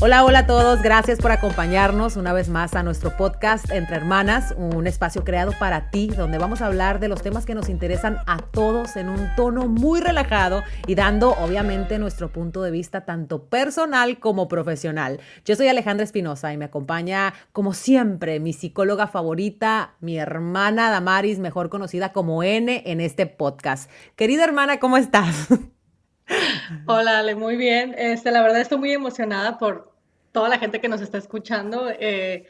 Hola, hola a todos, gracias por acompañarnos una vez más a nuestro podcast Entre Hermanas, un espacio creado para ti donde vamos a hablar de los temas que nos interesan a todos en un tono muy relajado y dando obviamente nuestro punto de vista tanto personal como profesional. Yo soy Alejandra Espinosa y me acompaña como siempre mi psicóloga favorita, mi hermana Damaris, mejor conocida como N en este podcast. Querida hermana, ¿cómo estás? Hola, Ale, muy bien. Este, la verdad estoy muy emocionada por toda la gente que nos está escuchando. Eh,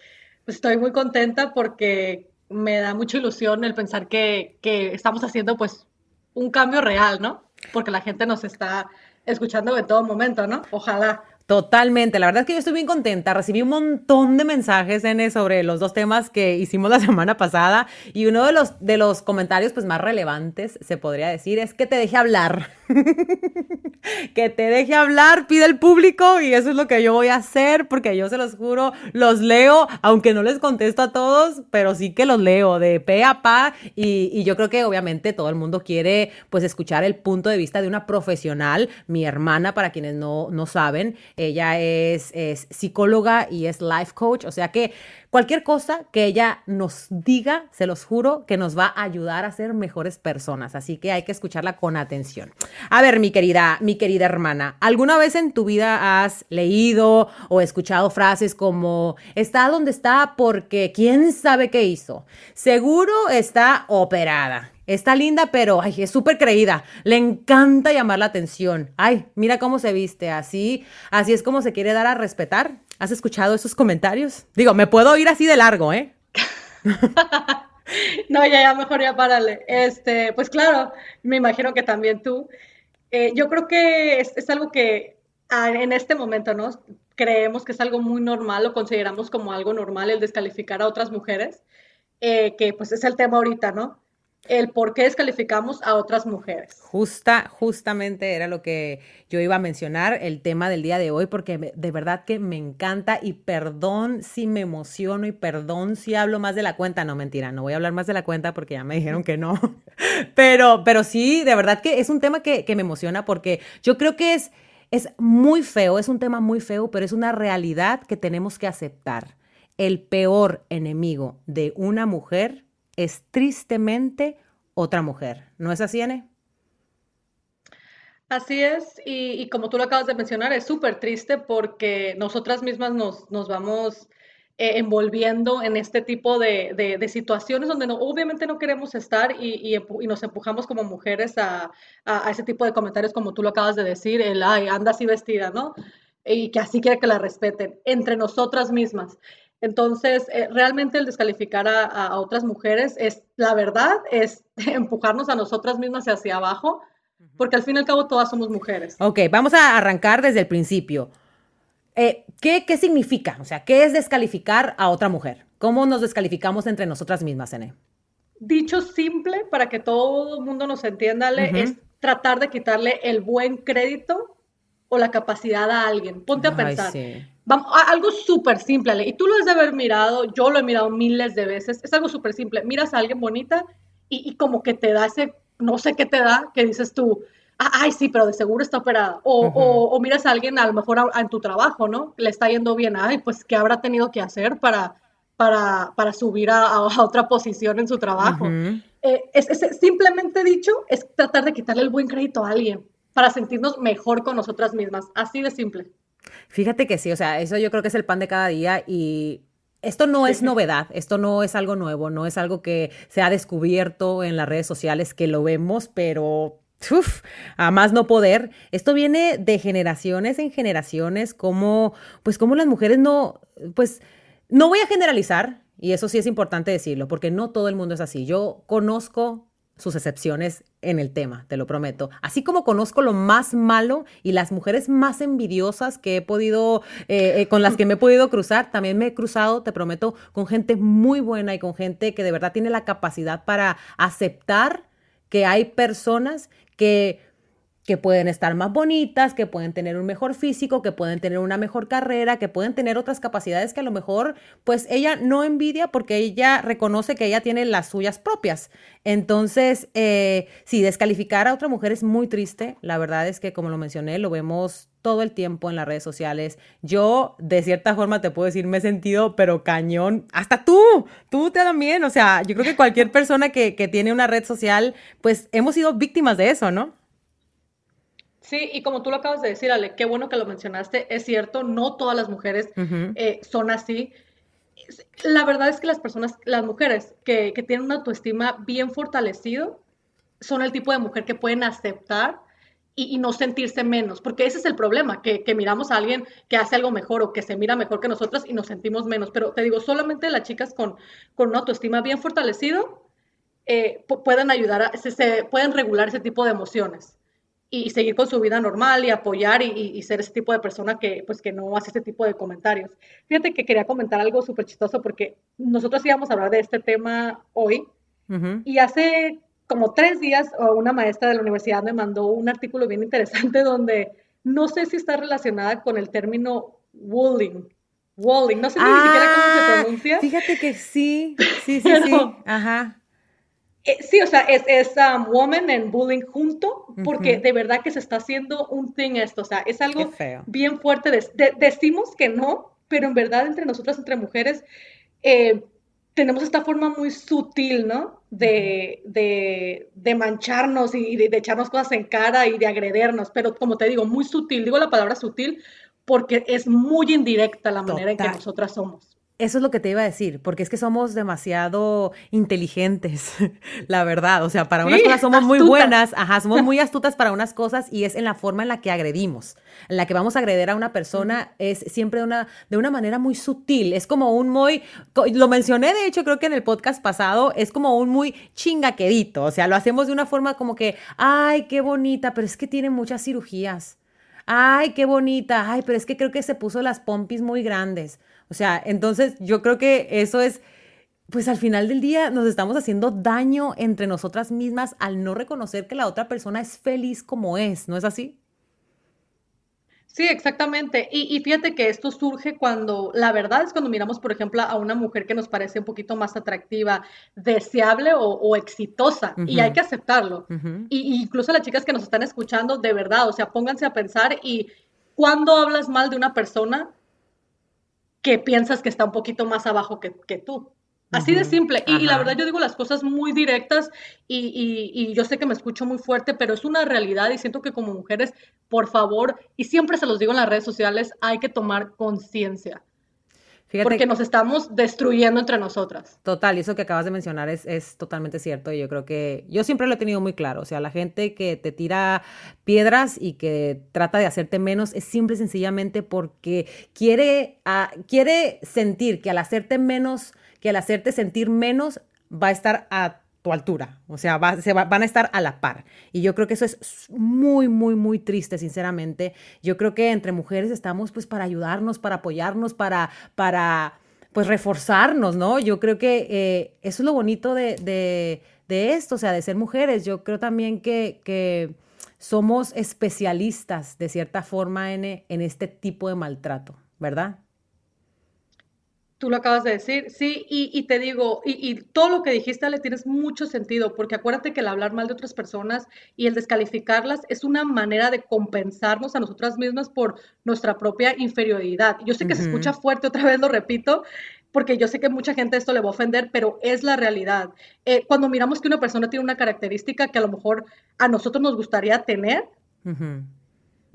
estoy muy contenta porque me da mucha ilusión el pensar que, que estamos haciendo pues un cambio real, ¿no? Porque la gente nos está escuchando en todo momento, ¿no? Ojalá. Totalmente, la verdad es que yo estoy bien contenta. Recibí un montón de mensajes en sobre los dos temas que hicimos la semana pasada y uno de los de los comentarios pues más relevantes se podría decir es que te deje hablar. que te deje hablar, pide el público y eso es lo que yo voy a hacer porque yo se los juro, los leo, aunque no les contesto a todos, pero sí que los leo de pe a pa y, y yo creo que obviamente todo el mundo quiere pues escuchar el punto de vista de una profesional, mi hermana para quienes no, no saben. Ella es, psicóloga y es life coach, o sea que cualquier cosa que ella nos diga, se los juro, que nos va a ayudar a ser mejores personas. Así que hay que escucharla con atención. A ver, mi querida, mi querida hermana, ¿alguna vez en tu vida has leído o escuchado frases como está donde está porque quién sabe qué hizo? Seguro está operada. Está linda, pero ay, es súper creída. Le encanta llamar la atención. Ay, mira cómo se viste. Así, así es como se quiere dar a respetar. ¿Has escuchado esos comentarios? Digo, me puedo ir así de largo, ¿eh? no, ya, ya, mejor ya párale. Este, pues claro, me imagino que también tú. Eh, yo creo que es, algo que ah, en este momento, ¿no? Creemos que es algo muy normal o consideramos como algo normal el descalificar a otras mujeres, eh, que pues es el tema ahorita, ¿no? El por qué descalificamos a otras mujeres. Justa, justamente era lo que yo iba a mencionar, el tema del día de hoy, porque de verdad que me encanta y perdón si me emociono y perdón si hablo más de la cuenta. No, mentira, no voy a hablar más de la cuenta porque ya me dijeron que no. Pero, pero sí, de verdad que es un tema que, que me emociona porque yo creo que es, es muy feo, es un tema muy feo, pero es una realidad que tenemos que aceptar. El peor enemigo de una mujer es tristemente otra mujer. ¿No es así, Anne? Así es, y, como tú lo acabas de mencionar, es súper triste porque nosotras mismas nos, nos vamos eh, envolviendo en este tipo de, situaciones donde no, obviamente no queremos estar y, nos empujamos como mujeres a, a, ese tipo de comentarios como tú lo acabas de decir, el, ay, anda así vestida, ¿no? Y que así quiere que la respeten, entre nosotras mismas. Entonces, eh, realmente el descalificar a, otras mujeres es, la verdad, es empujarnos a nosotras mismas hacia abajo, porque al fin y al cabo todas somos mujeres. Ok, vamos a arrancar desde el principio. Eh, ¿qué, ¿qué, significa? O sea, ¿qué es descalificar a otra mujer? ¿Cómo nos descalificamos entre nosotras mismas, Ene? Dicho simple, para que todo el mundo nos entienda, es tratar de quitarle el buen crédito o la capacidad a alguien. Ponte a pensar. Vamos, algo súper simple, y tú lo has de haber mirado, yo lo he mirado miles de veces, es algo súper simple. Miras a alguien bonita y, como que te da ese, no sé qué te da, que dices tú, ah, ay, sí, pero de seguro está operada. O, o, miras a alguien a lo mejor en tu trabajo, ¿no? Le está yendo bien, ay, pues, ¿qué habrá tenido que hacer para, para, para subir a, otra posición en su trabajo? Eh, es, simplemente dicho, es tratar de quitarle el buen crédito a alguien para sentirnos mejor con nosotras mismas, así de simple. Fíjate que sí, o sea, eso yo creo que es el pan de cada día y esto no es novedad, esto no es algo nuevo, no es algo que se ha descubierto en las redes sociales, que lo vemos, pero Uf, a más no poder. Esto viene de generaciones en generaciones, como, pues, como las mujeres no, pues, no voy a generalizar, y eso sí es importante decirlo, porque no todo el mundo es así. Yo conozco sus excepciones en el tema, te lo prometo. Así como conozco lo más malo y las mujeres más envidiosas que he podido, eh, eh, con las que me he podido cruzar, también me he cruzado, te prometo, con gente muy buena y con gente que de verdad tiene la capacidad para aceptar que hay personas que que pueden estar más bonitas, que pueden tener un mejor físico, que pueden tener una mejor carrera, que pueden tener otras capacidades que a lo mejor pues ella no envidia porque ella reconoce que ella tiene las suyas propias. Entonces, eh, sí, descalificar a otra mujer es muy triste. La verdad es que, como lo mencioné, lo vemos todo el tiempo en las redes sociales. Yo, de cierta forma, te puedo decir, me he sentido, pero cañón. Hasta tú, tú también. O sea, yo creo que cualquier persona que, que tiene una red social, pues hemos sido víctimas de eso, ¿no? Sí, y como tú lo acabas de decir, Ale, qué bueno que lo mencionaste, es cierto, no todas las mujeres eh, son así. La verdad es que las personas, las mujeres que, tienen una autoestima bien fortalecido, son el tipo de mujer que pueden aceptar y, no sentirse menos, porque ese es el problema, que, miramos a alguien que hace algo mejor o que se mira mejor que nosotras y nos sentimos menos. Pero te digo, solamente las chicas con, con una autoestima bien fortalecido eh, pueden ayudar, a, se, pueden regular ese tipo de emociones y seguir con su vida normal y apoyar y, ser ese tipo de persona que, pues, que no hace ese tipo de comentarios. Fíjate que quería comentar algo súper chistoso porque nosotros íbamos a hablar de este tema hoy y hace como tres días una maestra de la universidad me mandó un artículo bien interesante donde no sé si está relacionada con el término bullying. Walling, no sé ni siquiera cómo se ah, pronuncia. Fíjate que sí, sí, sí, sí. Ajá. Eh, sí, o sea, es, es um, woman and bullying junto, porque de verdad que se está haciendo un thing esto, o sea, es algo bien fuerte. decimos que no, pero en verdad entre nosotras, entre mujeres, eh, tenemos esta forma muy sutil, ¿no? De, de, mancharnos y de, echarnos cosas en cara y de agredernos, pero como te digo, muy sutil, digo la palabra sutil porque es muy indirecta la manera en que nosotras somos. Eso es lo que te iba a decir, porque es que somos demasiado inteligentes, la verdad. O sea, para unas cosas somos muy buenas, ajá, somos muy astutas para unas cosas y es en la forma en la que agredimos. En la que vamos a agreder a una persona es siempre una, de una manera muy sutil. Es como un muy, lo mencioné de hecho creo que en el podcast pasado, es como un muy chingaquedito. O sea, lo hacemos de una forma como que, ay, qué bonita, pero es que tiene muchas cirugías. Ay, qué bonita. Ay, pero es que creo que se puso las pompis muy grandes. O sea, entonces yo creo que eso es, pues al final del día nos estamos haciendo daño entre nosotras mismas al no reconocer que la otra persona es feliz como es, ¿no es así? Sí, exactamente. Y, fíjate que esto surge cuando, la verdad es cuando miramos, por ejemplo, a una mujer que nos parece un poquito más atractiva, deseable o, exitosa, y hay que aceptarlo. y, incluso las chicas que nos están escuchando, de verdad, o sea, pónganse a pensar y cuando hablas mal de una persona, que piensas que está un poquito más abajo que, tú. Así de simple. Y, la verdad yo digo las cosas muy directas y, y, yo sé que me escucho muy fuerte, pero es una realidad y siento que como mujeres, por favor, y siempre se los digo en las redes sociales, hay que tomar conciencia porque nos estamos destruyendo entre nosotras. Total, y eso que acabas de mencionar es, es, totalmente cierto. Y yo creo que yo siempre lo he tenido muy claro. O sea, la gente que te tira piedras y que trata de hacerte menos es simple y sencillamente porque quiere, ah, quiere sentir que al hacerte menos, que al hacerte sentir menos, va a estar a altura, o sea, se van a estar a la par. Y yo creo que eso es muy, muy, muy triste, sinceramente. Yo creo que entre mujeres estamos pues para ayudarnos, para apoyarnos, para, para pues reforzarnos, ¿no? Yo creo que eh, eso es lo bonito de, esto, o sea, de ser mujeres. Yo creo también que, que somos especialistas de cierta forma en, en este tipo de maltrato, ¿verdad? Tú lo acabas de decir, sí, y, te digo, y, todo lo que dijiste le tienes mucho sentido, porque acuérdate que el hablar mal de otras personas y el descalificarlas es una manera de compensarnos a nosotras mismas por nuestra propia inferioridad. Yo sé que se escucha fuerte, otra vez lo repito, porque yo sé que mucha gente esto le va a ofender, pero es la realidad. Eh, cuando miramos que una persona tiene una característica que a lo mejor a nosotros nos gustaría tener,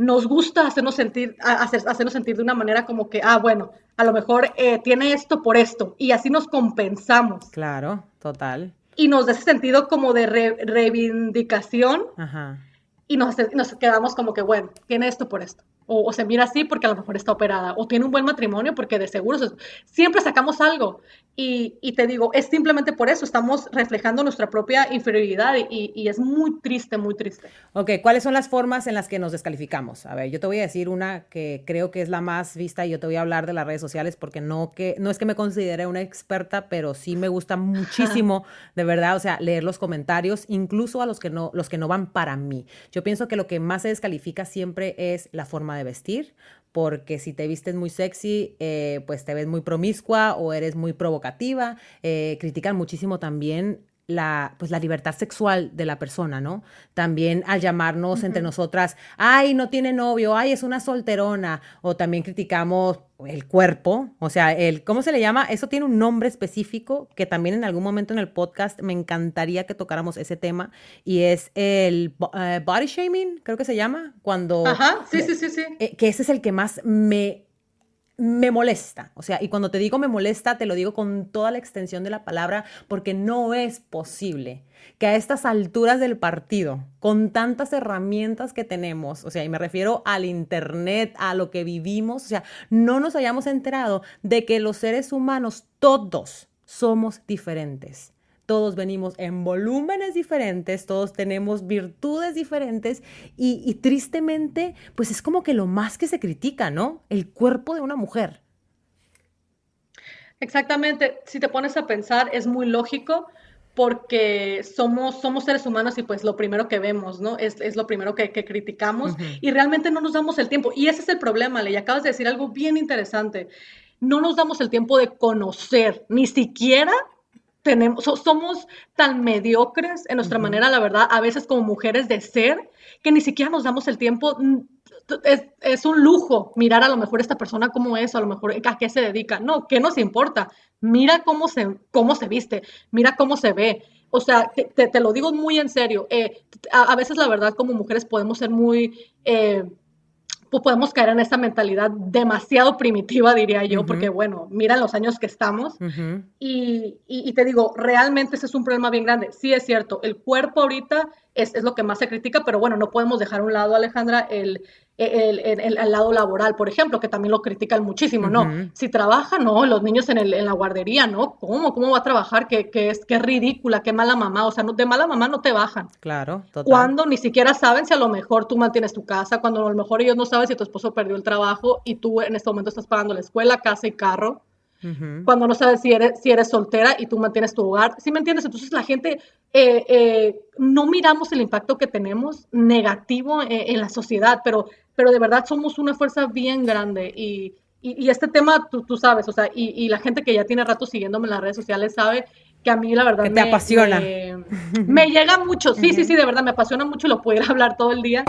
nos gusta hacernos sentir, hacernos sentir de una manera como que, ah, bueno, a lo mejor eh, tiene esto por esto, y así nos compensamos. Claro, total. Y nos da ese sentido como de reivindicación, Ajá. y nos, nos quedamos como que, bueno, tiene esto por esto. O, se mira así porque a lo mejor está operada, o tiene un buen matrimonio porque de seguro siempre sacamos algo. Y, te digo, es simplemente por eso, estamos reflejando nuestra propia inferioridad y, es muy triste, muy triste. Ok, ¿cuáles son las formas en las que nos descalificamos? A ver, yo te voy a decir una que creo que es la más vista y yo te voy a hablar de las redes sociales porque no, que, no es que me considere una experta, pero sí me gusta muchísimo, de verdad, o sea, leer los comentarios, incluso a los que no, los que no van para mí. Yo pienso que lo que más se descalifica siempre es la forma de vestir, porque si te vistes muy sexy, eh, pues te ves muy promiscua o eres muy provocativa. Eh, critican muchísimo también la, pues la libertad sexual de la persona, ¿no? También al llamarnos entre nosotras, ay, no tiene novio, ay, es una solterona, o también criticamos el cuerpo, o sea, el, ¿cómo se le llama? Eso tiene un nombre específico que también en algún momento en el podcast me encantaría que tocáramos ese tema y es el eh, body shaming, creo que se llama, cuando... Ajá, sí, sí, sí, sí. Eh, que ese es el que más me me molesta. O sea, y cuando te digo me molesta, te lo digo con toda la extensión de la palabra, porque no es posible que a estas alturas del partido, con tantas herramientas que tenemos, o sea, y me refiero al Internet, a lo que vivimos, o sea, no nos hayamos enterado de que los seres humanos, todos, somos diferentes todos venimos en volúmenes diferentes, todos tenemos virtudes diferentes y, tristemente, pues es como que lo más que se critica, ¿no? El cuerpo de una mujer. Exactamente, si te pones a pensar, es muy lógico porque somos, somos seres humanos y pues lo primero que vemos, ¿no? Es, lo primero que, criticamos y realmente no nos damos el tiempo. Y ese es el problema, Le, acabas de decir algo bien interesante. No nos damos el tiempo de conocer, ni siquiera tenemos, somos tan mediocres en nuestra manera, la verdad, a veces como mujeres de ser, que ni siquiera nos damos el tiempo. Mm, es, un lujo mirar a lo mejor esta persona cómo es, a lo mejor a qué se dedica. No, ¿qué nos importa? Mira cómo se, cómo se viste, mira cómo se ve. O sea, te, te lo digo muy en serio. Eh, a, veces, la verdad, como mujeres podemos ser muy... Eh, pues podemos caer en esta mentalidad demasiado primitiva, diría yo, porque bueno, mira los años que estamos. y, y, te digo, realmente ese es un problema bien grande. Sí es cierto, el cuerpo ahorita es, es, lo que más se critica, pero bueno, no podemos dejar a un lado, Alejandra, el, el, el, lado laboral, por ejemplo, que también lo critican muchísimo, ¿no? Si trabaja, no, los niños en, el, en la guardería, ¿no? ¿Cómo? ¿Cómo va a trabajar? ¿Qué, es, qué ridícula, qué mala mamá, o sea, no, de mala mamá no te bajan. Claro, total. Cuando ni siquiera saben si a lo mejor tú mantienes tu casa, cuando a lo mejor ellos no saben si tu esposo perdió el trabajo y tú en este momento estás pagando la escuela, casa y carro cuando no sabes si eres, si eres soltera y tú mantienes tu hogar. ¿Sí me entiendes? Entonces la gente eh, eh, no miramos el impacto que tenemos negativo eh, en, la sociedad, pero, pero de verdad somos una fuerza bien grande y, y, este tema tú, tú, sabes, o sea, y, y, la gente que ya tiene rato siguiéndome en las redes sociales sabe que a mí la verdad que te apasiona. Me, llega mucho, sí, sí, sí, de verdad me apasiona mucho, lo pudiera hablar todo el día.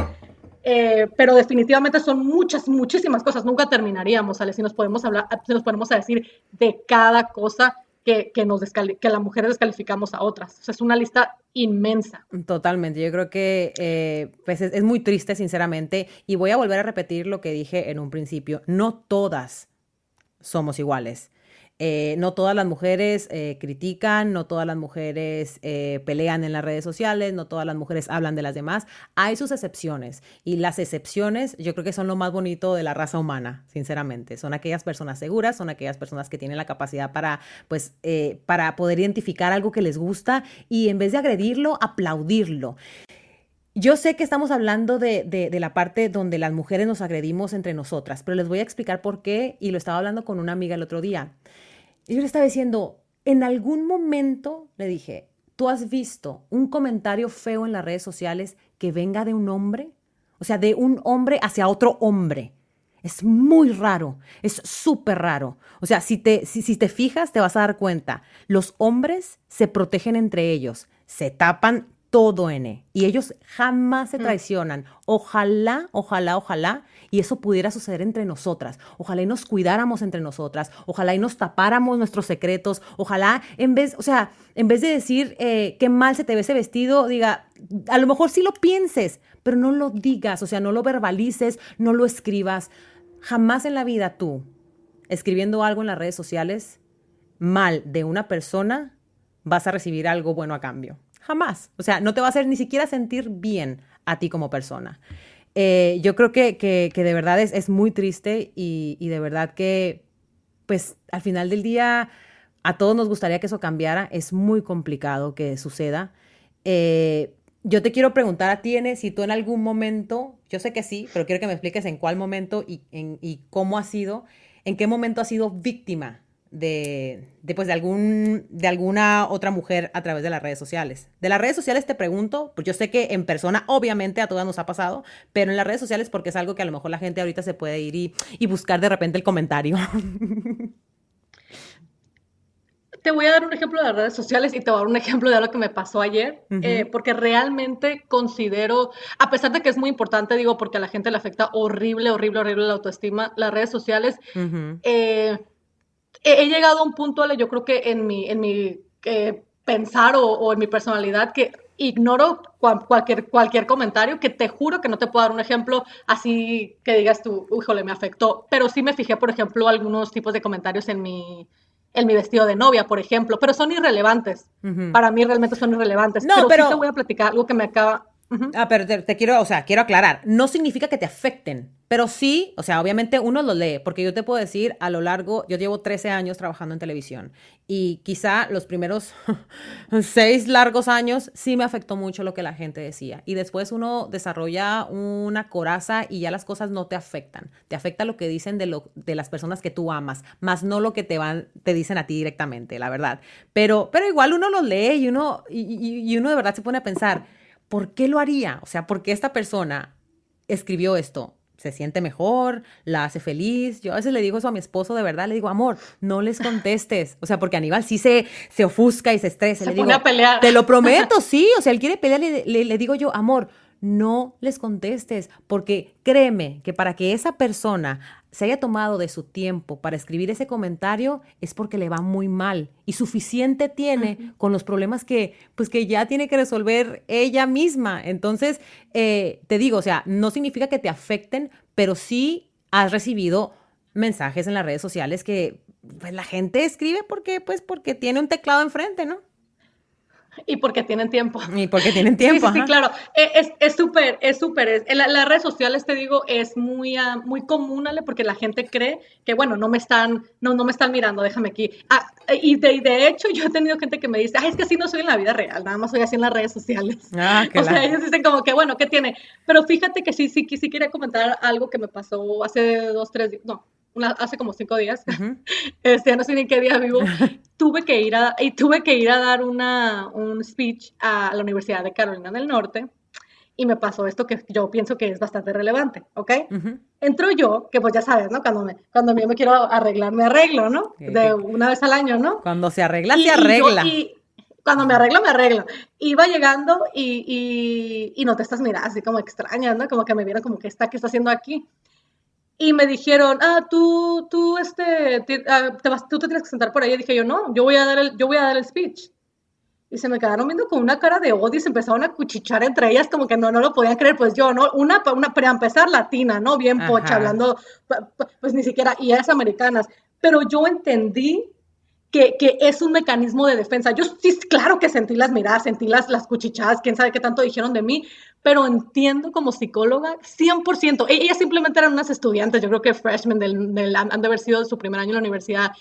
Eh, pero definitivamente son muchas, muchísimas cosas. Nunca terminaríamos, ¿sale? Si nos podemos hablar, si nos ponemos a decir de cada cosa que, que, nos que las mujeres descalificamos a otras. O sea, es una lista inmensa. Totalmente. Yo creo que eh, pues es, es muy triste, sinceramente. Y voy a volver a repetir lo que dije en un principio. No todas somos iguales. Eh, no todas las mujeres eh, critican, no todas las mujeres eh, pelean en las redes sociales, no todas las mujeres hablan de las demás. Hay sus excepciones y las excepciones yo creo que son lo más bonito de la raza humana, sinceramente. Son aquellas personas seguras, son aquellas personas que tienen la capacidad para, pues, para poder identificar algo que les gusta y en vez de agredirlo, aplaudirlo. Yo sé que estamos hablando de, de, la parte donde las mujeres nos agredimos entre nosotras, pero les voy a explicar por qué y lo estaba hablando con una amiga el otro día. Y yo le estaba diciendo, en algún momento le dije, ¿tú has visto un comentario feo en las redes sociales que venga de un hombre? O sea, de un hombre hacia otro hombre. Es muy raro, es súper raro. O sea, si te, si, si te fijas, te vas a dar cuenta. Los hombres se protegen entre ellos, se tapan todo N. Y ellos jamás se mm. traicionan. Ojalá, ojalá, ojalá, y eso pudiera suceder entre nosotras. Ojalá y nos cuidáramos entre nosotras. Ojalá y nos tapáramos nuestros secretos. Ojalá, en vez, o sea, en vez de decir eh, qué mal se te ve ese vestido, diga, a lo mejor sí lo pienses, pero no lo digas, o sea, no lo verbalices, no lo escribas. Jamás en la vida tú, escribiendo algo en las redes sociales mal de una persona, vas a recibir algo bueno a cambio. Jamás. O sea, no te va a hacer ni siquiera sentir bien a ti como persona. Eh, yo creo que, que, de verdad es, muy triste y, de verdad que, pues al final del día, a todos nos gustaría que eso cambiara. Es muy complicado que suceda. Eh, yo te quiero preguntar a ti, si tú en algún momento, yo sé que sí, pero quiero que me expliques en cuál momento y, en, cómo ha sido, en qué momento has sido víctima de, de, pues, de, algún, de alguna otra mujer a través de las redes sociales. De las redes sociales te pregunto, pues yo sé que en persona obviamente a todas nos ha pasado, pero en las redes sociales porque es algo que a lo mejor la gente ahorita se puede ir y, y buscar de repente el comentario. te voy a dar un ejemplo de las redes sociales y te voy a dar un ejemplo de algo que me pasó ayer, eh, porque realmente considero, a pesar de que es muy importante, digo, porque a la gente le afecta horrible, horrible, horrible la autoestima, las redes sociales, eh, he, llegado a un punto, yo creo que en mi, en mi eh, pensar o, en mi personalidad, que ignoro cualquier, cualquier comentario, que te juro que no te puedo dar un ejemplo así que digas tú, híjole, me afectó, pero sí me fijé, por ejemplo, algunos tipos de comentarios en mi en mi vestido de novia, por ejemplo, pero son irrelevantes. Para mí realmente son irrelevantes. No, pero, sí te voy a platicar algo que me acaba, Ah, pero te, quiero, o sea, quiero aclarar, no significa que te afecten, pero sí, o sea, obviamente uno lo lee, porque yo te puedo decir, a lo largo, yo llevo 13 años trabajando en televisión y quizá los primeros 6 largos años sí me afectó mucho lo que la gente decía y después uno desarrolla una coraza y ya las cosas no te afectan, te afecta lo que dicen de, lo, de las personas que tú amas, más no lo que te van, te dicen a ti directamente, la verdad, pero, pero igual uno lo lee y uno, y uno de verdad se pone a pensar, ¿por qué lo haría? O sea, ¿por qué esta persona escribió esto? Se siente mejor, la hace feliz. Yo a veces le digo eso a mi esposo de verdad, le digo, amor, no les contestes. O sea, porque Aníbal sí se, se ofusca y se estresa. Se le digo, a pelear. Te lo prometo, sí. O sea, él quiere pelear y le, digo yo, amor, no les contestes, porque créeme que para que esa persona se haya tomado de su tiempo para escribir ese comentario es porque le va muy mal y suficiente tiene con los problemas que pues que ya tiene que resolver ella misma. Entonces, eh, te digo, o sea, no significa que te afecten, pero sí has recibido mensajes en las redes sociales que pues, la gente escribe porque pues porque tiene un teclado enfrente, ¿no? Y porque tienen tiempo. Y porque tienen tiempo. Sí, sí, claro. E, es súper, es súper. Es, las redes sociales, te digo, es muy, uh, muy común, Ale, porque la gente cree que, bueno, no me están, no, no me están mirando, déjame aquí. Ah, y de, de, hecho, yo he tenido gente que me dice, es que así no soy en la vida real, nada más soy así en las redes sociales. Ah, o sea, ellos dicen como que, bueno, ¿qué tiene? Pero fíjate que sí, sí, sí quería comentar algo que me pasó hace dos, tres días, no, hace como cinco días, este, ya no sé ni qué día vivo, tuve que ir a, y tuve que ir a dar una, un speech a la Universidad de Carolina del Norte y me pasó esto que yo pienso que es bastante relevante, ¿ok? Entro yo, que pues ya sabes, ¿no? Cuando, me, cuando yo me quiero arreglar, me arreglo, ¿no? De una vez al año, ¿no? Cuando se arregla, se arregla. Y, cuando me arreglo, me arreglo. Iba llegando y, y, y no te estás mirando así como extraña, ¿no? Como que me vieron como que está, ¿qué está haciendo aquí? Y me dijeron, ah, tú, tú, este, te, ah, vas, tú te tienes que sentar por ahí. Y dije yo, no, yo voy a dar el, yo voy a dar el speech. Y se me quedaron viendo con una cara de odio y se empezaron a cuchichar entre ellas, como que no, no lo podían creer. Pues yo, ¿no? Una, una para empezar, latina, ¿no? Bien pocha, hablando, pues ni siquiera, y es americanas. Pero yo entendí que, que, es un mecanismo de defensa. Yo sí, claro que sentí las miradas, sentí las, las cuchichadas, quién sabe qué tanto dijeron de mí, pero entiendo como psicóloga 100%. E, ellas simplemente eran unas estudiantes, yo creo que freshmen, del, del, han de haber sido de su primer año en la universidad.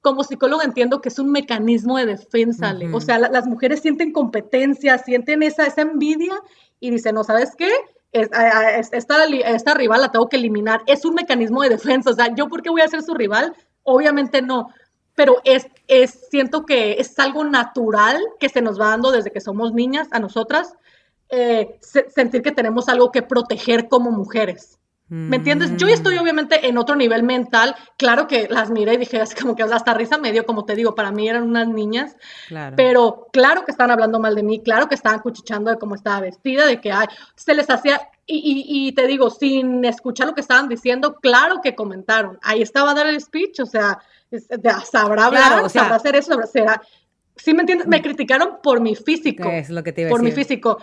Como psicóloga entiendo que es un mecanismo de defensa, o sea, las mujeres sienten competencia, sienten esa, esa envidia y dicen, no, ¿sabes qué? esta, esta rival la tengo que eliminar. Es un mecanismo de defensa, o sea, ¿yo por qué voy a ser su rival? Obviamente no, pero es, es, siento que es algo natural que se nos va dando desde que somos niñas a nosotras, eh, sentir que tenemos algo que proteger como mujeres. ¿Me entiendes? Yo estoy mm. obviamente en otro nivel mental. Claro que las miré y dije, es como que hasta risa me dio, como te digo, para mí eran unas niñas. Pero claro que estaban hablando mal de mí, claro que estaban cuchichando de cómo estaba vestida, de que ay, se les hacía. Y, y, te digo, sin escuchar lo que estaban diciendo, claro que comentaron. Ahí estaba a dar el speech, o sea, sabrá hablar, sabrá hacer eso, sabrá ser. ¿Sí me entiendes? Me mm. criticaron por mi físico. Es lo que te iba a Por mi físico.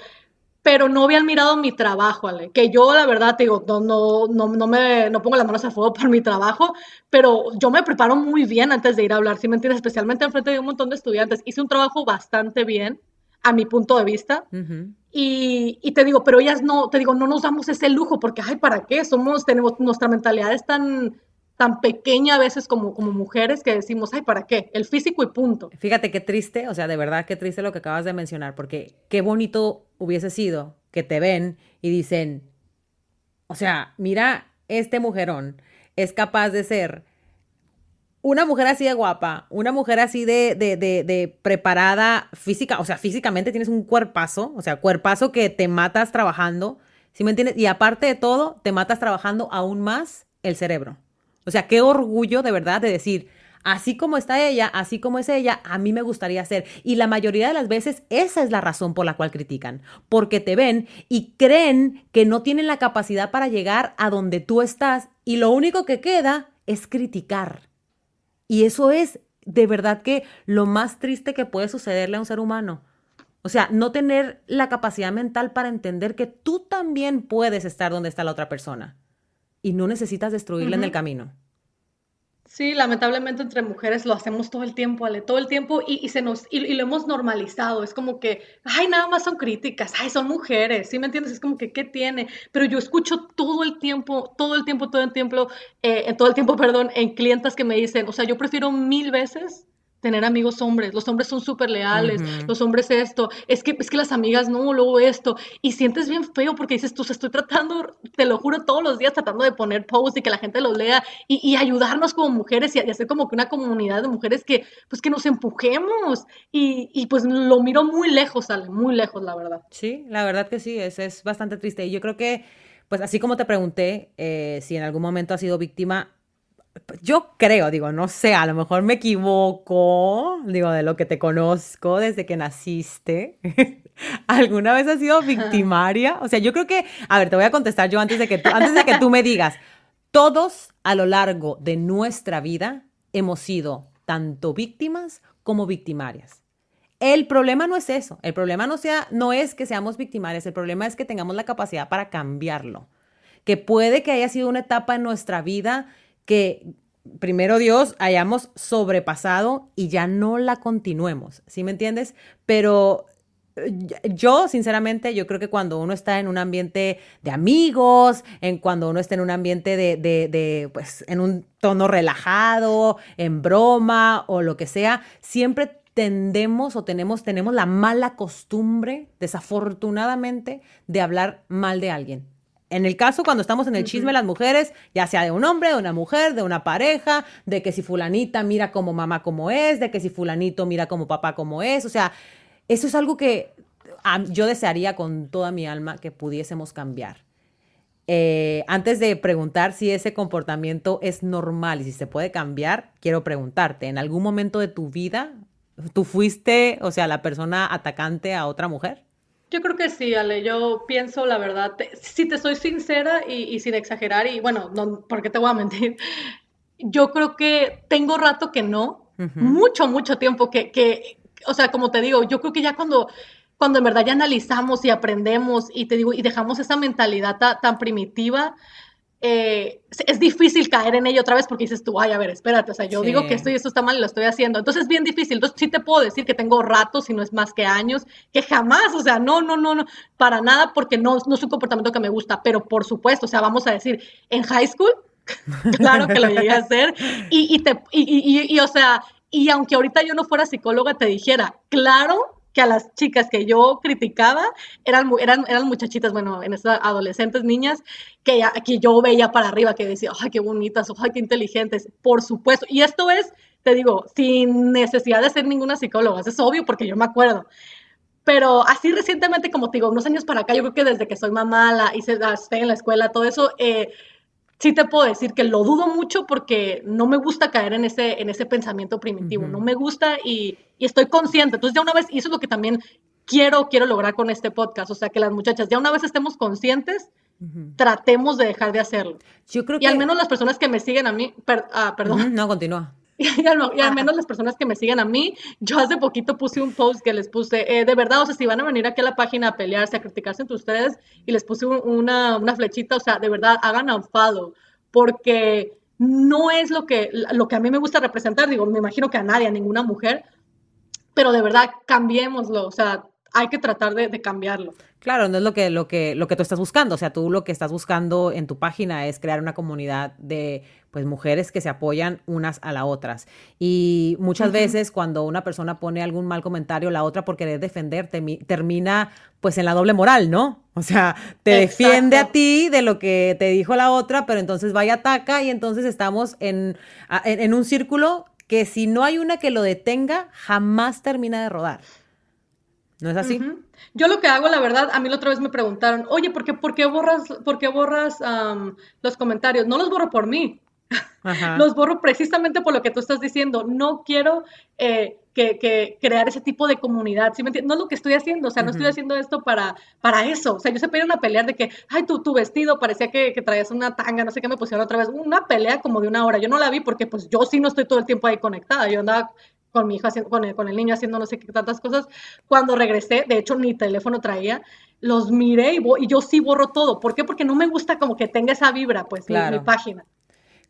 Pero no habían mirado mi trabajo, Ale. Que yo, la verdad, te digo, no, no, no, no, me, no pongo las manos a fuego por mi trabajo, pero yo me preparo muy bien antes de ir a hablar, ¿sí me entiendes? Especialmente enfrente de un montón de estudiantes. Hice un trabajo bastante bien, a mi punto de vista. Y, te digo, pero ellas no, te digo, no nos damos ese lujo porque, ay, ¿para qué? Somos, tenemos, nuestra mentalidad es tan, tan pequeña a veces como, como mujeres que decimos, ay, ¿para qué? El físico y punto. Fíjate qué triste, o sea, de verdad qué triste lo que acabas de mencionar, porque qué bonito hubiese sido que te ven y dicen, o sea, mira, este mujerón es capaz de ser una mujer así de guapa, una mujer así de, de, de, preparada física, o sea, físicamente tienes un cuerpazo, o sea, cuerpazo que te matas trabajando, ¿sí me entiendes? Y aparte de todo, te matas trabajando aún más el cerebro. O sea, qué orgullo de verdad de decir, así como está ella, así como es ella, a mí me gustaría ser. Y la mayoría de las veces esa es la razón por la cual critican, porque te ven y creen que no tienen la capacidad para llegar a donde tú estás y lo único que queda es criticar. Y eso es de verdad que lo más triste que puede sucederle a un ser humano. O sea, no tener la capacidad mental para entender que tú también puedes estar donde está la otra persona y no necesitas destruirla en el camino. Sí, lamentablemente entre mujeres lo hacemos todo el tiempo, Ale, todo el tiempo y, se nos y, lo hemos normalizado. Es como que, ay, nada más son críticas, ay, son mujeres, ¿sí me entiendes? Es como que, ¿qué tiene? Pero yo escucho todo el tiempo, todo el tiempo, todo el tiempo, eh, todo el tiempo, perdón, en clientas que me dicen, o sea, yo prefiero mil veces tener amigos hombres. Los hombres son súper leales, los hombres esto, es que, es que las amigas no, luego esto. Y sientes bien feo porque dices, tú, estoy tratando, te lo juro, todos los días tratando de poner posts y que la gente los lea y, ayudarnos como mujeres y, hacer como que una comunidad de mujeres que, pues, que nos empujemos. Y, pues lo miro muy lejos, Ale, muy lejos, la verdad. Sí, la verdad que sí, es, es bastante triste. Y yo creo que, pues así como te pregunté eh, si en algún momento has sido víctima, yo creo, digo, no sé, a lo mejor me equivoco, digo, de lo que te conozco desde que naciste. ¿Alguna vez has sido victimaria? O sea, yo creo que, a ver, te voy a contestar yo antes de que tú, antes de que tú me digas. Todos a lo largo de nuestra vida hemos sido tanto víctimas como victimarias. El problema no es eso, el problema no, sea, no es que seamos victimarias, el problema es que tengamos la capacidad para cambiarlo. Que puede que haya sido una etapa en nuestra vida que primero Dios hayamos sobrepasado y ya no la continuemos, ¿sí me entiendes? Pero eh, yo, sinceramente, yo creo que cuando uno está en un ambiente de amigos, en cuando uno está en un ambiente de, de, de, pues, en un tono relajado, en broma o lo que sea, siempre tendemos o tenemos, tenemos la mala costumbre, desafortunadamente, de hablar mal de alguien. En el caso cuando estamos en el chisme las mujeres, ya sea de un hombre, de una mujer, de una pareja, de que si fulanita mira como mamá como es, de que si fulanito mira como papá como es, o sea, eso es algo que yo desearía con toda mi alma que pudiésemos cambiar. Eh, antes de preguntar si ese comportamiento es normal y si se puede cambiar, quiero preguntarte, ¿en algún momento de tu vida tú fuiste, o sea, la persona atacante a otra mujer? Yo creo que sí, Ale. Yo pienso, la verdad, si te soy sincera y, sin exagerar, y bueno, no, ¿por qué te voy a mentir? Yo creo que tengo rato que no, mucho, mucho tiempo que, que, o sea, como te digo, yo creo que ya cuando, cuando en verdad ya analizamos y aprendemos y te digo, y dejamos esa mentalidad tan primitiva, eh, es difícil caer en ello otra vez porque dices tú, ay, a ver, espérate, o sea, yo digo que esto y esto está mal y lo estoy haciendo. Entonces es bien difícil. Entonces sí te puedo decir que tengo ratos, y no es más que años, que jamás, o sea, no, no, no, no, para nada porque no, no es un comportamiento que me gusta, pero por supuesto, o sea, vamos a decir, en high school, claro que lo llegué a hacer y, y te, y, y, y, o sea, y aunque ahorita yo no fuera psicóloga, te dijera, claro que a las chicas que yo criticaba eran, eran, eran muchachitas, bueno, en esas adolescentes, niñas, que, que yo veía para arriba, que decía, ay, qué bonitas, ay, qué inteligentes, por supuesto. Y esto es, te digo, sin necesidad de ser ninguna psicóloga, es obvio porque yo me acuerdo. Pero así recientemente, como te digo, unos años para acá, yo creo que desde que soy mamá, la hice, la, en la escuela, todo eso, eh, sí te puedo decir que lo dudo mucho porque no me gusta caer en ese, en ese pensamiento primitivo, no me gusta y, estoy consciente. Entonces ya una vez, y eso es lo que también quiero, quiero lograr con este podcast, o sea, que las muchachas ya una vez estemos conscientes, tratemos de dejar de hacerlo. Yo creo que... Y al menos las personas que me siguen a mí, ah, perdón. No, continúa. Y al, menos las personas que me siguen a mí, yo hace poquito puse un post que les puse, eh, de verdad, o sea, si van a venir aquí a la página a pelearse, a criticarse entre ustedes, y les puse una, una flechita, o sea, de verdad, hagan un follow, porque no es lo que, lo que a mí me gusta representar, digo, me imagino que a nadie, a ninguna mujer, pero de verdad, cambiémoslo, o sea, hay que tratar de, cambiarlo. Claro, no es lo que, lo, que, lo que tú estás buscando. O sea, tú lo que estás buscando en tu página es crear una comunidad de pues mujeres que se apoyan unas a las otras. Y muchas veces cuando una persona pone algún mal comentario, la otra por querer defender termina pues en la doble moral, ¿no? O sea, te defiende a ti de lo que te dijo la otra, pero entonces va y ataca y entonces estamos en, en un círculo que si no hay una que lo detenga, jamás termina de rodar. ¿No es así? Yo lo que hago, la verdad, a mí la otra vez me preguntaron, oye, ¿por qué, por qué borras, por qué borras los comentarios? No los borro por mí. los borro precisamente por lo que tú estás diciendo. No quiero eh, que, crear ese tipo de comunidad. ¿sí me no es lo que estoy haciendo. O sea, no estoy haciendo esto para, para eso. O sea, yo se pelean a pelear de que, ay, tu, tu vestido parecía que, que, traías una tanga, no sé qué me pusieron otra vez. Una pelea como de una hora. Yo no la vi porque, pues, yo sí no estoy todo el tiempo ahí conectada. Yo andaba con mi hijo, haciendo, con, el, con el niño haciendo no sé qué tantas cosas. Cuando regresé, de hecho, ni teléfono traía, los miré y, y yo sí borro todo. ¿Por qué? Porque no me gusta como que tenga esa vibra, pues, mi, página.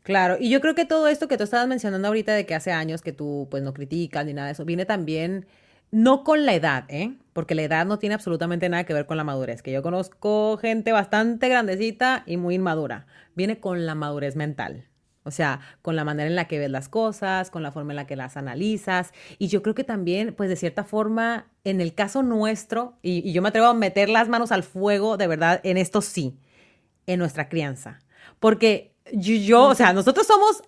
Claro, y yo creo que todo esto que tú estabas mencionando ahorita de que hace años que tú pues no criticas ni nada de eso, viene también no con la edad, ¿eh? Porque la edad no tiene absolutamente nada que ver con la madurez, que yo conozco gente bastante grandecita y muy inmadura, viene con la madurez mental. O sea, con la manera en la que ves las cosas, con la forma en la que las analizas. Y yo creo que también, pues de cierta forma, en el caso nuestro, y, yo me atrevo a meter las manos al fuego, de verdad, en esto sí, en nuestra crianza. Porque yo, o sea, nosotros somos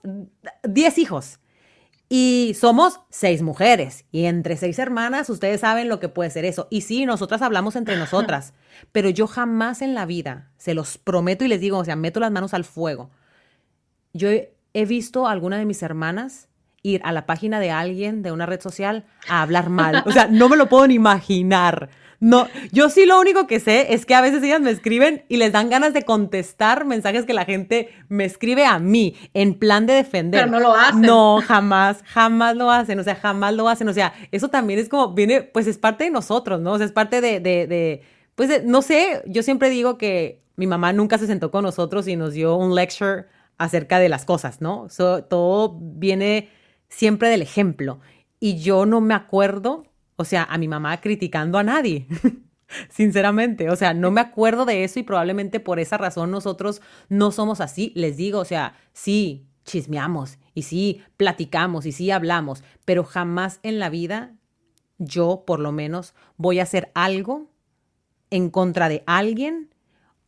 10 hijos y somos seis mujeres. Y entre seis hermanas, ustedes saben lo que puede ser eso. Y sí, nosotras hablamos entre nosotras, pero yo jamás en la vida, se los prometo y les digo, o sea, meto las manos al fuego yo he visto a alguna de mis hermanas ir a la página de alguien de una red social a hablar mal. O sea, no me lo puedo ni imaginar. No, yo sí lo único que sé es que a veces ellas me escriben y les dan ganas de contestar mensajes que la gente me escribe a mí en plan de defender. Pero no lo hacen. No, jamás, jamás lo hacen, o sea, jamás lo hacen. O sea, eso también es como, viene, pues es parte de nosotros, ¿no? O sea, es parte de, de, de pues no sé, yo siempre digo que mi mamá nunca se sentó con nosotros y nos dio un lecture acerca de las cosas, ¿no? todo viene siempre del ejemplo. Y yo no me acuerdo, o sea, a mi mamá criticando a nadie. Sinceramente, o sea, no me acuerdo de eso y probablemente por esa razón nosotros no somos así. Les digo, o sea, sí, chismeamos y sí, platicamos y sí, hablamos, pero jamás en la vida yo, por lo menos, voy a hacer algo en contra de alguien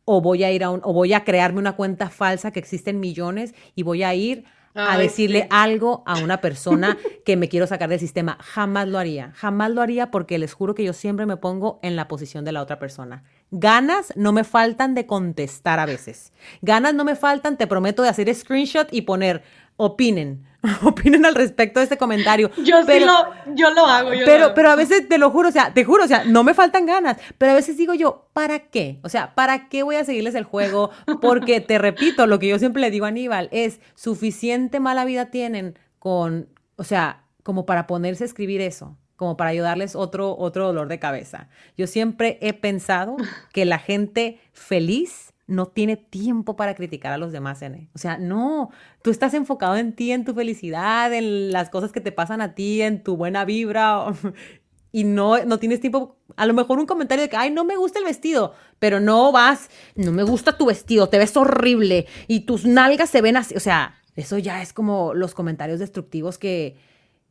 o voy a ir a un, o voy a crearme una cuenta falsa que existen millones y voy a ir a decirle algo a una persona que me quiero sacar del sistema. Jamás lo haría. Jamás lo haría porque les juro que yo siempre me pongo en la posición de la otra persona. Ganas no me faltan de contestar a veces. Ganas no me faltan, te prometo, de hacer screenshot y poner opinen. opinen al respecto de este comentario. Yo sí lo, yo lo hago. pero, pero a veces te lo juro, o sea, te juro, o sea, no me faltan ganas, pero a veces digo yo, ¿para qué? O sea, ¿para qué voy a seguirles el juego? Porque te repito, lo que yo siempre le digo a Aníbal es, suficiente mala vida tienen con, o sea, como para ponerse a escribir eso como para ayudarles otro, otro dolor de cabeza. Yo siempre he pensado que la gente feliz no tiene tiempo para criticar a los demás, N. O sea, no, tú estás enfocado en ti, en tu felicidad, en las cosas que te pasan a ti, en tu buena vibra. y no, no tienes tiempo, a lo mejor un comentario de que, ay, no me gusta el vestido, pero no vas, no me gusta tu vestido, te ves horrible y tus nalgas se ven así. O sea, eso ya es como los comentarios destructivos que,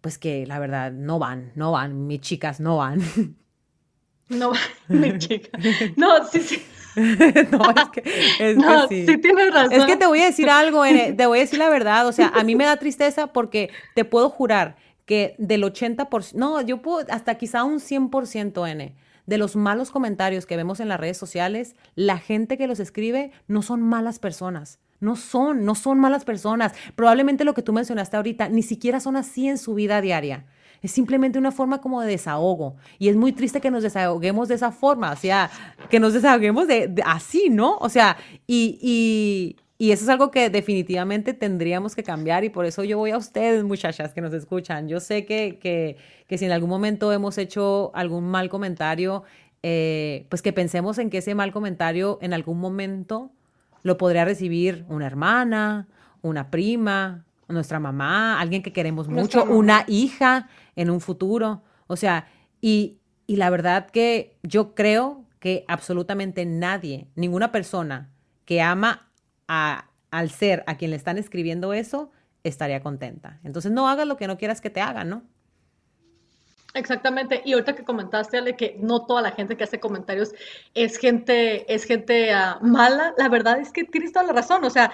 pues que la verdad no van, no van, mis chicas no van. No, mi chica. No, sí, sí. no, es que, es que sí. sí. tienes razón. Es que te voy a decir algo, te voy a decir la verdad. O sea, a mí me da tristeza porque te puedo jurar que del 80%, no, yo puedo, hasta quizá un 100% N, de los malos comentarios que vemos en las redes sociales, la gente que los escribe no son malas personas. No son, no son malas personas. Probablemente lo que tú mencionaste ahorita, ni siquiera son así en su vida diaria. Es simplemente una forma como de desahogo. Y es muy triste que nos desahoguemos de esa forma, o sea, que nos desahoguemos de, así, ¿no? O sea, y, y, eso es algo que definitivamente tendríamos que cambiar y por eso yo voy a ustedes, muchachas, que nos escuchan. Yo sé que, que, que si en algún momento hemos hecho algún mal comentario, eh, pues que pensemos en que ese mal comentario en algún momento lo podría recibir una hermana, una prima, nuestra mamá, alguien que queremos mucho, una hija en un futuro. O sea, y Y la verdad que yo creo que absolutamente nadie, ninguna persona que ama a, al ser a quien le están escribiendo eso, estaría contenta. Entonces no hagas lo que no quieras que te hagan, ¿no? Exactamente, y ahorita que comentaste, Ale, que no toda la gente que hace comentarios es gente, es gente uh, mala, la verdad es que tienes toda la razón, o sea,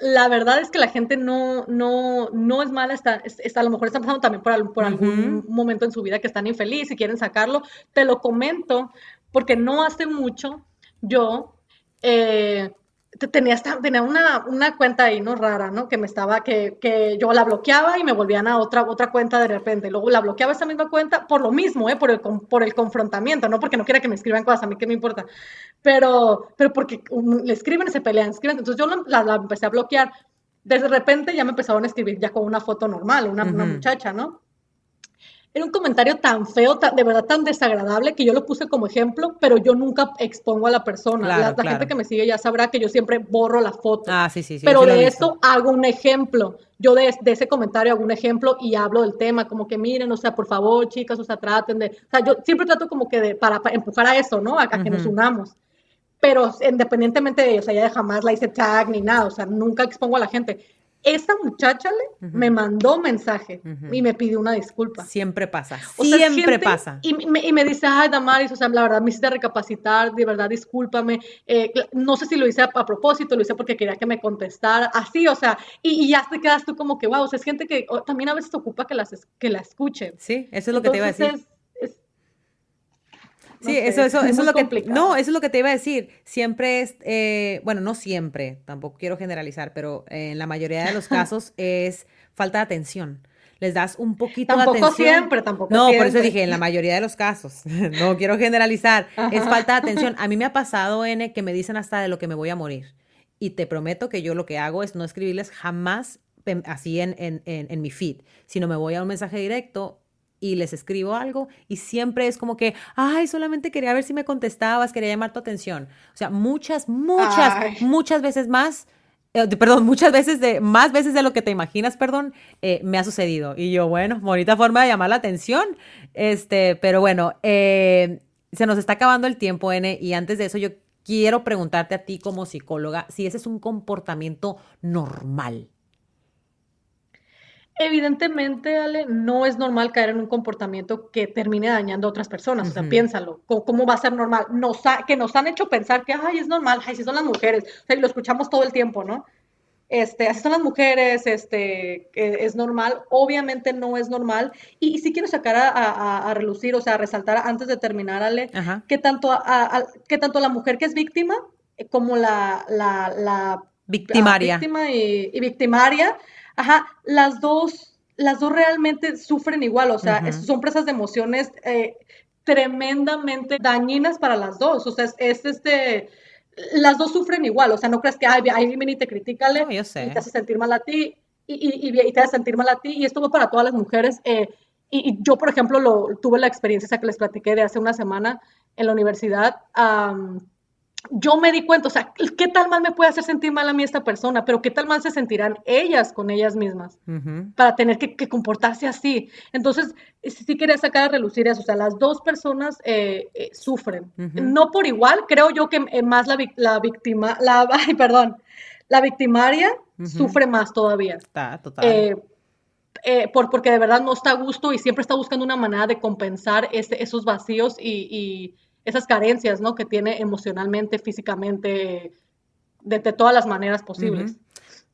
la verdad es que la gente no, no, no es mala, está, está, a lo mejor está pasando también por, por algún momento en su vida que están infeliz y quieren sacarlo, te lo comento, porque no hace mucho yo... Eh, tenía, tenía una, una, cuenta ahí, ¿no? Rara, ¿no? Que me estaba, que, que, yo la bloqueaba y me volvían a otra, otra cuenta de repente. Luego la bloqueaba esa misma cuenta por lo mismo, ¿eh? Por el, por el confrontamiento, no porque no quiera que me escriban cosas, a mí qué me importa. Pero, pero porque le escriben se pelean, escriben. Entonces yo la, la, empecé a bloquear. De repente ya me empezaron a escribir ya con una foto normal, una, una muchacha, ¿no? Era un comentario tan feo, de verdad tan desagradable, que yo lo puse como ejemplo, pero yo nunca expongo a la persona. la, gente que me sigue ya sabrá que yo siempre borro la foto. Ah, sí, sí, sí. Pero de esto hago un ejemplo. Yo de, ese comentario hago un ejemplo y hablo del tema, como que miren, o sea, por favor, chicas, o sea, traten de. O sea, yo siempre trato como que de, para, empujar a eso, ¿no? A, que nos unamos. Pero independientemente de, o sea, ya jamás la hice tag ni nada, o sea, nunca expongo a la gente esa muchacha le, me mandó mensaje y me pidió una disculpa. Siempre pasa, siempre pasa. Y me, y me, dice, ay, Damaris, o sea, la verdad me hiciste recapacitar, de verdad, discúlpame. Eh, no sé si lo hice a, propósito, lo hice porque quería que me contestara, así, o sea, y, ya te quedas tú como que, wow, o sea, es gente que también a veces ocupa que, las, que la escuchen. Sí, eso es lo que te iba a decir. Sí, eso, eso, eso es lo que. No, eso es lo que te iba a decir. Siempre es, eh, bueno, no siempre, tampoco quiero generalizar, pero en la mayoría de los casos es falta de atención. Les das un poquito de atención. Tampoco siempre, tampoco No, por eso dije, en la mayoría de los casos. no quiero generalizar. Es falta de atención. A mí me ha pasado, N, que me dicen hasta de lo que me voy a morir. Y te prometo que yo lo que hago es no escribirles jamás así en, en, en, en mi feed, sino me voy a un mensaje directo y les escribo algo y siempre es como que, ay, solamente quería ver si me contestabas, quería llamar tu atención. O sea, muchas, muchas, muchas veces más, eh, perdón, muchas veces de, más veces de lo que te imaginas, perdón, eh, me ha sucedido. Y yo, bueno, bonita forma de llamar la atención. Este, pero bueno, eh, se nos está acabando el tiempo, N, y antes de eso yo quiero preguntarte a ti como psicóloga si ese es un comportamiento normal. Evidentemente, Ale, no es normal caer en un comportamiento que termine dañando a otras personas. O sea, piénsalo. ¿Cómo, va a ser normal? Nos que nos han hecho pensar que, ay, es normal, ay, si son las mujeres. O sea, y lo escuchamos todo el tiempo, ¿no? Este, así son las mujeres, este, es normal. Obviamente no es normal. Y, si quiero sacar a, relucir, o sea, a resaltar antes de terminar, Ale, que tanto, a, que tanto la mujer que es víctima como la, la, victimaria. víctima y victimaria Ajá, las dos, las dos realmente sufren igual, o sea, son presas de emociones eh, tremendamente dañinas para las dos, o sea, es, este, las dos sufren igual, o sea, no crees que, ay, ahí viene y te critícale y te hace sentir mal a ti, y, y, te hace sentir mal a ti, y esto va para todas las mujeres, eh, y, yo, por ejemplo, lo, tuve la experiencia esa que les platiqué de hace una semana en la universidad, yo me di cuenta, o sea, ¿qué tal mal me puede hacer sentir mal a mí esta persona? Pero ¿qué tal mal se sentirán ellas con ellas mismas para tener que, comportarse así? Entonces, sí, quería sacar a relucir eso, o sea, las dos personas eh, eh, sufren, no por igual, creo yo que eh, más la, la víctima, la, ay, perdón, la victimaria sufre más todavía. Está, total. por, porque de verdad no está a gusto y siempre está buscando una manera de compensar ese, esos vacíos y esas carencias, ¿no? Que tiene emocionalmente, físicamente, de, todas las maneras posibles.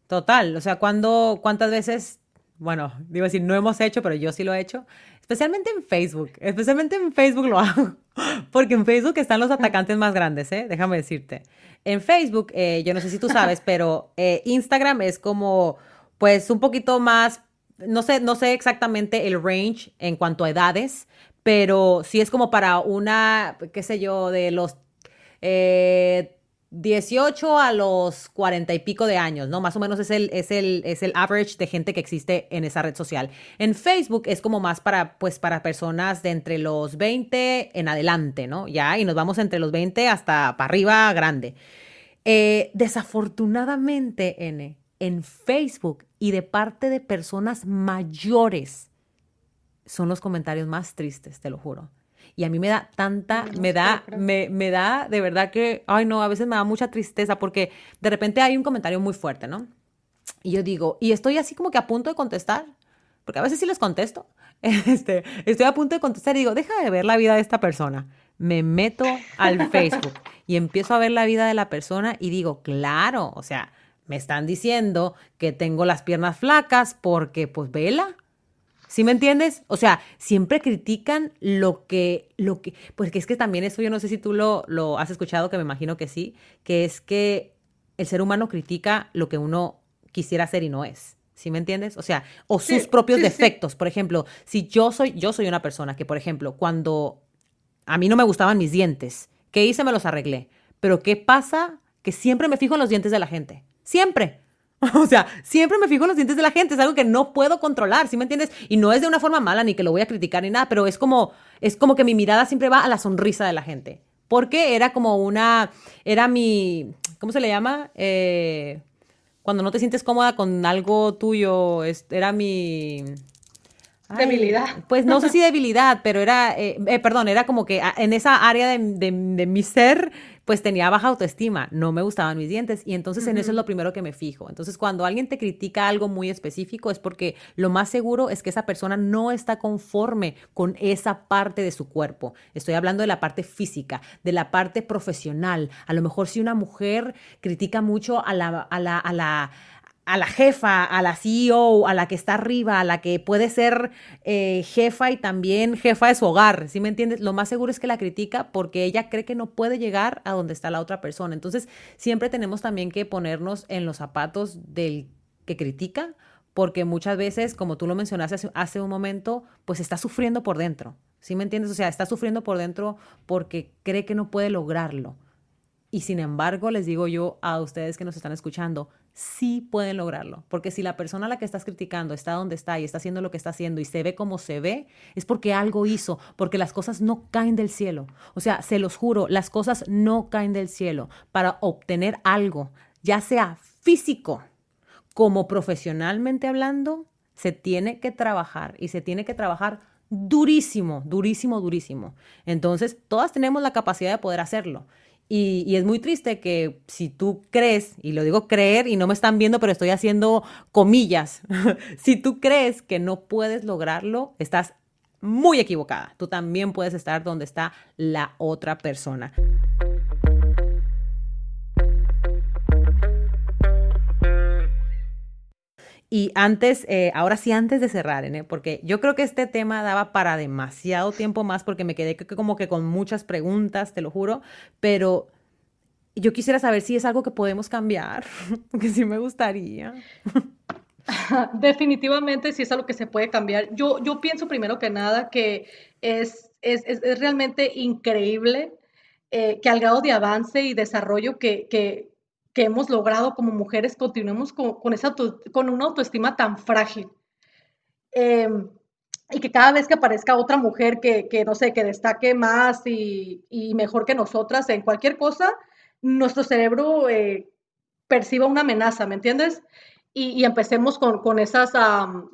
Total, o sea, cuando, ¿cuántas veces, bueno, digo decir, no hemos hecho, pero yo sí lo he hecho, especialmente en Facebook, especialmente en Facebook lo hago, porque en Facebook están los atacantes más grandes, ¿eh? Déjame decirte. En Facebook, eh, yo no sé si tú sabes, pero eh, Instagram es como, pues, un poquito más, no sé, no sé exactamente el range en cuanto a edades, pero sí es como para una, qué sé yo, de los 18 eh, a los 40 y pico de años, ¿no? Más o menos es el, es el, es el average de gente que existe en esa red social. En Facebook es como más para, pues, para personas de entre los 20 en adelante, ¿no? Ya, y nos vamos entre los 20 hasta para arriba grande. Eh, desafortunadamente, N, en Facebook y de parte de personas mayores, son los comentarios más tristes, te lo juro. Y a mí me da tanta, me da, me, me da de verdad que, ay no, a veces me da mucha tristeza porque de repente hay un comentario muy fuerte, ¿no? Y yo digo, y estoy así como que a punto de contestar, porque a veces sí les contesto, este, estoy a punto de contestar y digo, deja de ver la vida de esta persona. Me meto al Facebook y empiezo a ver la vida de la persona y digo, claro, o sea, me están diciendo que tengo las piernas flacas porque, pues, vela, ¿Sí me entiendes? O sea, siempre critican lo que, lo que, pues que es que también eso yo no sé si tú lo, lo has escuchado, que me imagino que sí, que es que el ser humano critica lo que uno quisiera hacer y no es. ¿Sí me entiendes? O sea, o sus propios defectos. Por ejemplo, si yo soy, yo soy una persona que, por ejemplo, cuando a mí no me gustaban mis dientes, ¿qué hice? Me los arreglé. Pero ¿qué pasa? Que siempre me fijo en los dientes de la gente. Siempre. O sea, siempre me fijo en los dientes de la gente, es algo que no puedo controlar, ¿sí me entiendes? Y no es de una forma mala ni que lo voy a criticar ni nada, pero es como es como que mi mirada siempre va a la sonrisa de la gente. Porque era como una era mi ¿cómo se le llama? Eh, cuando no te sientes cómoda con algo tuyo, era mi debilidad. Pues no sé si debilidad, pero era, eh, eh, perdón, era como que en esa área de, de mi ser pues tenía baja autoestima, no me gustaban mis dientes y entonces en eso es lo primero que me fijo. Entonces cuando alguien te critica algo muy específico es porque lo más seguro es que esa persona no está conforme con esa parte de su cuerpo. Estoy hablando de la parte física, de la parte profesional. A lo mejor si una mujer critica mucho a la, a la, a la a la jefa, a la CEO, a la que está arriba, a la que puede ser eh, jefa y también jefa de su hogar, ¿sí me entiendes? Lo más seguro es que la critica porque ella cree que no puede llegar a donde está la otra persona. Entonces, siempre tenemos también que ponernos en los zapatos del que critica, porque muchas veces, como tú lo mencionaste hace, hace un momento, pues está sufriendo por dentro, ¿sí me entiendes? O sea, está sufriendo por dentro porque cree que no puede lograrlo. Y sin embargo, les digo yo a ustedes que nos están escuchando, sí pueden lograrlo. Porque si la persona a la que estás criticando está donde está y está haciendo lo que está haciendo y se ve como se ve, es porque algo hizo, porque las cosas no caen del cielo. O sea, se los juro, las cosas no caen del cielo. Para obtener algo, ya sea físico como profesionalmente hablando, se tiene que trabajar y se tiene que trabajar durísimo, durísimo, durísimo. Entonces, todas tenemos la capacidad de poder hacerlo. Y, es muy triste que si tú crees, y lo digo creer y no me están viendo, pero estoy haciendo comillas, si tú crees que no puedes lograrlo, estás muy equivocada. Tú también puedes estar donde está la otra persona. Y antes, eh, ahora sí, antes de cerrar, ¿eh? porque yo creo que este tema daba para demasiado tiempo más, porque me quedé como que con muchas preguntas, te lo juro, pero yo quisiera saber si es algo que podemos cambiar, porque sí me gustaría. Definitivamente sí es algo que se puede cambiar. Yo, yo pienso primero que nada que es, es, es, realmente increíble eh, que al grado de avance y desarrollo que, que, que hemos logrado como mujeres continuemos con, esa con una autoestima tan frágil. Em, y que cada vez que aparezca otra mujer que, que no sé, que destaque más y, y, mejor que nosotras en cualquier cosa, nuestro cerebro eh, perciba una amenaza, ¿me entiendes? Y, y empecemos con, con esas,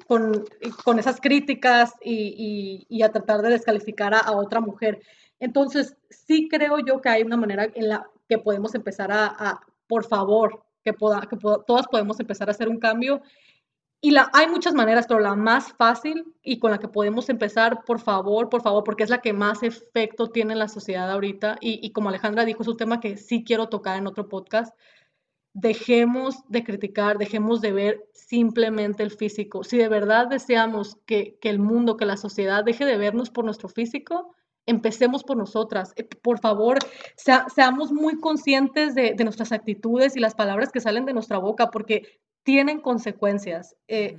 con, con, esas críticas y, y, a tratar de descalificar a, otra mujer. Entonces, sí creo yo que hay una manera en la que podemos empezar a, por favor, que, que todas podemos empezar a hacer un cambio. Y la, hay muchas maneras, pero la más fácil y con la que podemos empezar, por favor, por favor, porque es la que más efecto tiene en la sociedad ahorita. Y, y como Alejandra dijo, es un tema que sí quiero tocar en otro podcast. Dejemos de criticar, dejemos de ver simplemente el físico. Si de verdad deseamos que, que el mundo, que la sociedad deje de vernos por nuestro físico, empecemos por nosotras. Eh, por favor, seamos muy conscientes de, nuestras actitudes y las palabras que salen de nuestra boca, porque tienen consecuencias eh,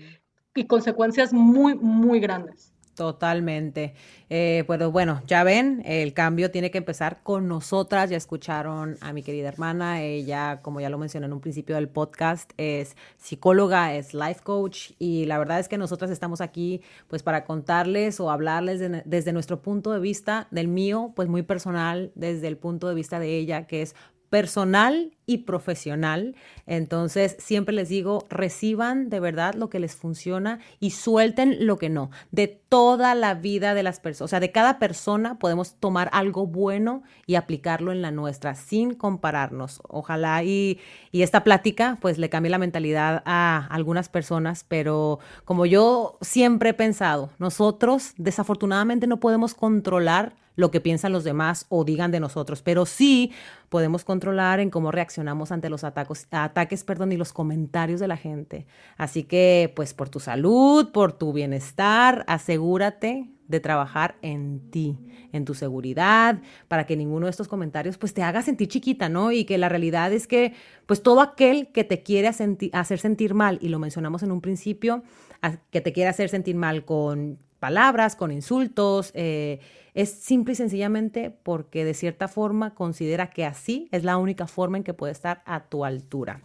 y consecuencias muy, muy grandes. Totalmente. Eh, pues bueno, ya ven, el cambio tiene que empezar con nosotras. Ya escucharon a mi querida hermana. Ella, como ya lo mencioné en un principio del podcast, es psicóloga, es life coach y la verdad es que nosotras estamos aquí pues para contarles o hablarles desde nuestro punto de vista, del mío, pues muy personal, desde el punto de vista de ella, que es personal y profesional. Entonces, siempre les digo, reciban de verdad lo que les funciona y suelten lo que no. De toda la vida de las personas, o sea, de cada persona podemos tomar algo bueno y aplicarlo en la nuestra sin compararnos. Ojalá y, y esta plática pues le cambie la mentalidad a algunas personas, pero como yo siempre he pensado, nosotros desafortunadamente no podemos controlar lo que piensan los demás o digan de nosotros, pero sí podemos controlar en cómo reaccionamos ante los atacos, ataques perdón, y los comentarios de la gente. Así que, pues por tu salud, por tu bienestar, asegúrate de trabajar en ti, en tu seguridad, para que ninguno de estos comentarios pues te haga sentir chiquita, ¿no? Y que la realidad es que pues todo aquel que te quiere hacer sentir mal, y lo mencionamos en un principio, que te quiere hacer sentir mal con palabras, con insultos, eh, es simple y sencillamente porque de cierta forma considera que así es la única forma en que puede estar a tu altura.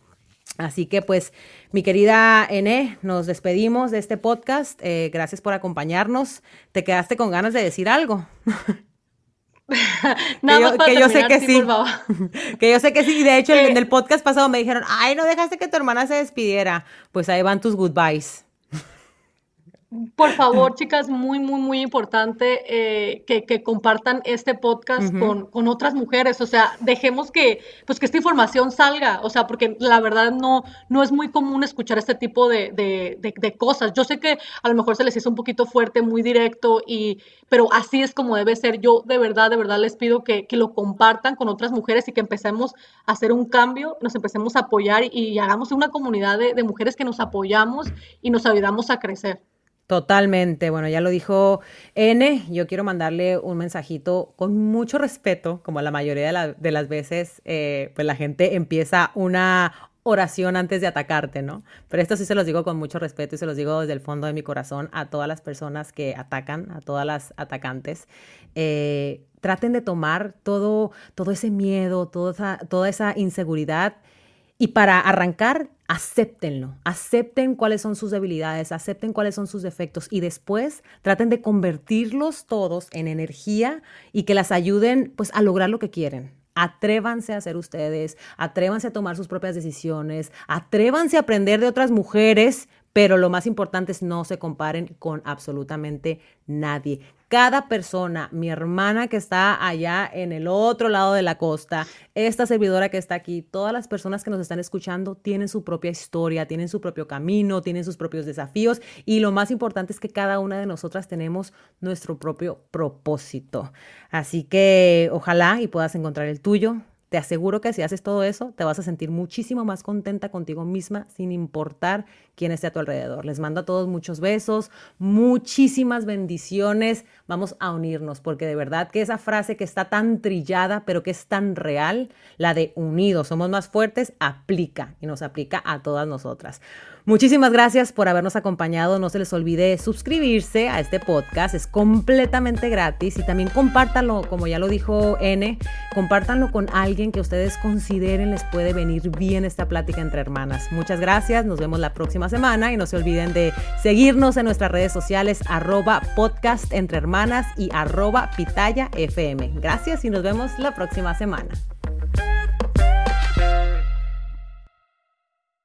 Así que pues, mi querida Ene, nos despedimos de este podcast. Eh, gracias por acompañarnos. ¿Te quedaste con ganas de decir algo? Nada que, yo, sé que sí. que yo sé que sí. De hecho, en el podcast pasado me dijeron, ay, no dejaste que tu hermana se despidiera. Pues ahí van tus goodbyes. Por favor, chicas, muy, muy, muy importante eh, que, compartan este podcast con, otras mujeres. O sea, dejemos que, pues, que esta información salga. O sea, porque la verdad no, no es muy común escuchar este tipo de, cosas. Yo sé que a lo mejor se les hizo un poquito fuerte, muy directo, y, pero así es como debe ser. Yo de verdad, de verdad les pido que, lo compartan con otras mujeres y que empecemos a hacer un cambio, nos empecemos a apoyar y, y hagamos una comunidad de mujeres que nos apoyamos y nos ayudamos a crecer. Totalmente. Bueno, ya lo dijo N. Yo quiero mandarle un mensajito con mucho respeto, como la mayoría de, las veces, eh, pues la gente empieza una oración antes de atacarte, ¿no? Pero esto sí se los digo con mucho respeto y se los digo desde el fondo de mi corazón a todas las personas que atacan, a todas las atacantes. Eh, traten de tomar todo, todo ese miedo, toda toda esa inseguridad y para arrancar, acéptenlo, acepten cuáles son sus debilidades, acepten cuáles son sus defectos y después traten de convertirlos todos en energía y que las ayuden pues a lograr lo que quieren. Atrévanse a ser ustedes, atrévanse a tomar sus propias decisiones, atrévanse a aprender de otras mujeres, pero lo más importante es no se comparen con absolutamente nadie cada persona, mi hermana que está allá en el otro lado de la costa, esta servidora que está aquí, todas las personas que nos están escuchando tienen su propia historia, tienen su propio camino, tienen sus propios desafíos y lo más importante es que cada una de nosotras tenemos nuestro propio propósito. Así que ojalá y puedas encontrar el tuyo. Te aseguro que si haces todo eso, te vas a sentir muchísimo más contenta contigo misma, sin importar quién esté a tu alrededor. Les mando a todos muchos besos, muchísimas bendiciones. Vamos a unirnos, porque de verdad que esa frase que está tan trillada, pero que es tan real, la de unidos, somos más fuertes, aplica y nos aplica a todas nosotras. Muchísimas gracias por habernos acompañado. No se les olvide suscribirse a este podcast. Es completamente gratis y también compártanlo, como ya lo dijo N, compártanlo con alguien que ustedes consideren les puede venir bien esta plática entre hermanas. Muchas gracias. Nos vemos la próxima semana y no se olviden de seguirnos en nuestras redes sociales arroba podcast entre hermanas y arroba pitaya fm. Gracias y nos vemos la próxima semana.